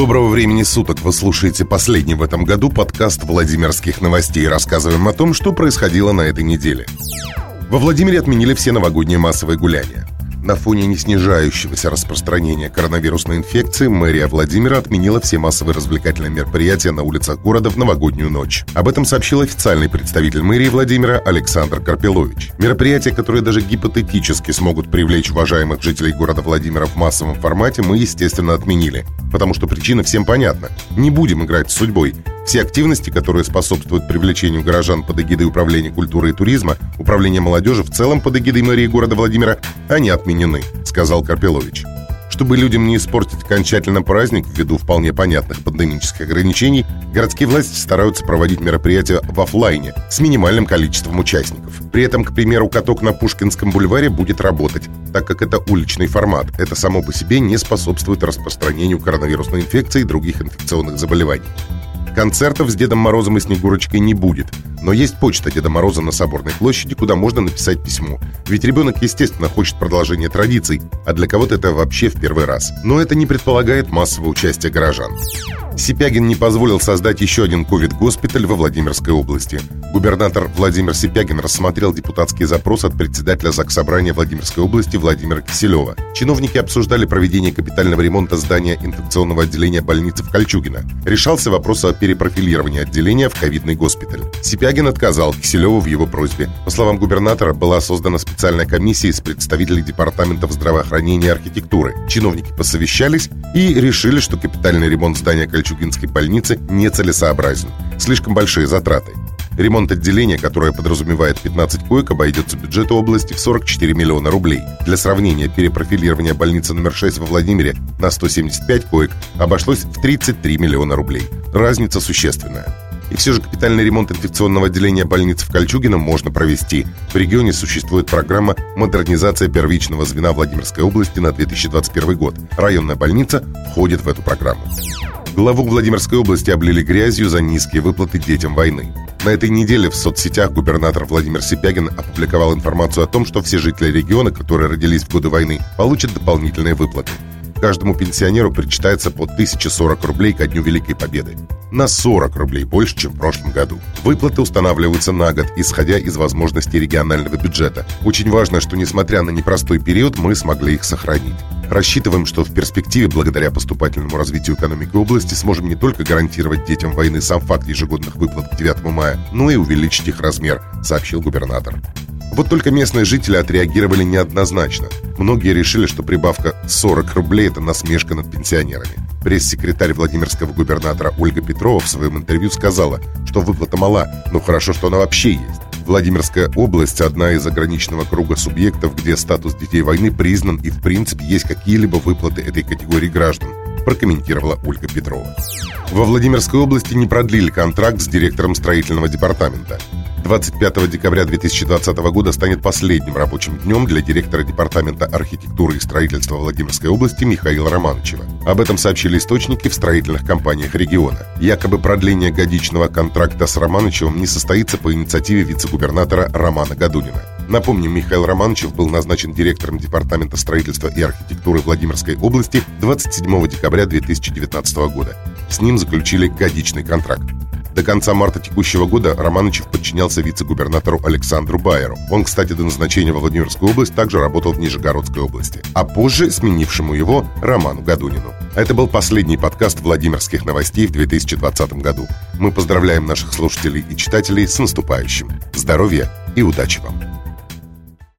Доброго времени суток! Вы слушаете последний в этом году подкаст Владимирских новостей. Рассказываем о том, что происходило на этой неделе. Во Владимире отменили все новогодние массовые гуляния. На фоне неснижающегося распространения коронавирусной инфекции мэрия Владимира отменила все массовые развлекательные мероприятия на улицах города в новогоднюю ночь. Об этом сообщил официальный представитель мэрии Владимира Александр Карпилович. Мероприятия, которые даже гипотетически смогут привлечь уважаемых жителей города Владимира в массовом формате, мы, естественно, отменили. Потому что причина всем понятна. Не будем играть с судьбой. Все активности, которые способствуют привлечению горожан под эгидой Управления культуры и туризма, Управления молодежи в целом под эгидой мэрии города Владимира, они отменены, сказал Карпилович. Чтобы людям не испортить окончательно праздник ввиду вполне понятных пандемических ограничений, городские власти стараются проводить мероприятия в офлайне с минимальным количеством участников. При этом, к примеру, каток на Пушкинском бульваре будет работать, так как это уличный формат. Это само по себе не способствует распространению коронавирусной инфекции и других инфекционных заболеваний. Концертов с Дедом Морозом и Снегурочкой не будет, но есть почта Деда Мороза на Соборной площади, куда можно написать письмо. Ведь ребенок, естественно, хочет продолжения традиций, а для кого-то это вообще в первый раз. Но это не предполагает массового участия горожан. Сипягин не позволил создать еще один ковид-госпиталь во Владимирской области. Губернатор Владимир Сипягин рассмотрел депутатский запрос от председателя Заксобрания Владимирской области Владимира Киселева. Чиновники обсуждали проведение капитального ремонта здания инфекционного отделения больницы в Кольчугино. Решался вопрос о перепрофилировании отделения в ковидный госпиталь. Сипягин отказал Киселеву в его просьбе. По словам губернатора, была создана специальная комиссия из представителей департаментов здравоохранения и архитектуры. Чиновники посовещались и решили, что капитальный ремонт здания Кольчугинской больницы нецелесообразен. Слишком большие затраты. Ремонт отделения, которое подразумевает 15 коек, обойдется бюджету области в 44 миллиона рублей. Для сравнения, перепрофилирование больницы номер 6 во Владимире на 175 коек обошлось в 33 миллиона рублей. Разница существенная. И все же капитальный ремонт инфекционного отделения больницы в Кольчугино можно провести. В регионе существует программа «Модернизация первичного звена Владимирской области на 2021 год». Районная больница входит в эту программу. Главу Владимирской области облили грязью за низкие выплаты детям войны. На этой неделе в соцсетях губернатор Владимир Сипягин опубликовал информацию о том, что все жители региона, которые родились в годы войны, получат дополнительные выплаты. Каждому пенсионеру причитается по 1040 рублей ко Дню Великой Победы. На 40 рублей больше, чем в прошлом году. Выплаты устанавливаются на год, исходя из возможностей регионального бюджета. Очень важно, что несмотря на непростой период, мы смогли их сохранить. Рассчитываем, что в перспективе, благодаря поступательному развитию экономики области, сможем не только гарантировать детям войны сам факт ежегодных выплат к 9 мая, но и увеличить их размер, сообщил губернатор. Вот только местные жители отреагировали неоднозначно. Многие решили, что прибавка 40 рублей – это насмешка над пенсионерами. Пресс-секретарь Владимирского губернатора Ольга Петрова в своем интервью сказала, что выплата мала, но хорошо, что она вообще есть. Владимирская область – одна из ограниченного круга субъектов, где статус детей войны признан и в принципе есть какие-либо выплаты этой категории граждан, прокомментировала Ольга Петрова. Во Владимирской области не продлили контракт с директором строительного департамента. 25 декабря 2020 года станет последним рабочим днем для директора Департамента архитектуры и строительства Владимирской области Михаила Романовичева. Об этом сообщили источники в строительных компаниях региона. Якобы продление годичного контракта с Романовичевым не состоится по инициативе вице-губернатора Романа Гадунина. Напомним, Михаил Романовичев был назначен директором Департамента строительства и архитектуры Владимирской области 27 декабря 2019 года. С ним заключили годичный контракт. До конца марта текущего года Романычев подчинялся вице-губернатору Александру Байеру. Он, кстати, до назначения во Владимирскую область также работал в Нижегородской области. А позже сменившему его Роману Гадунину. Это был последний подкаст Владимирских новостей в 2020 году. Мы поздравляем наших слушателей и читателей с наступающим. Здоровья и удачи вам!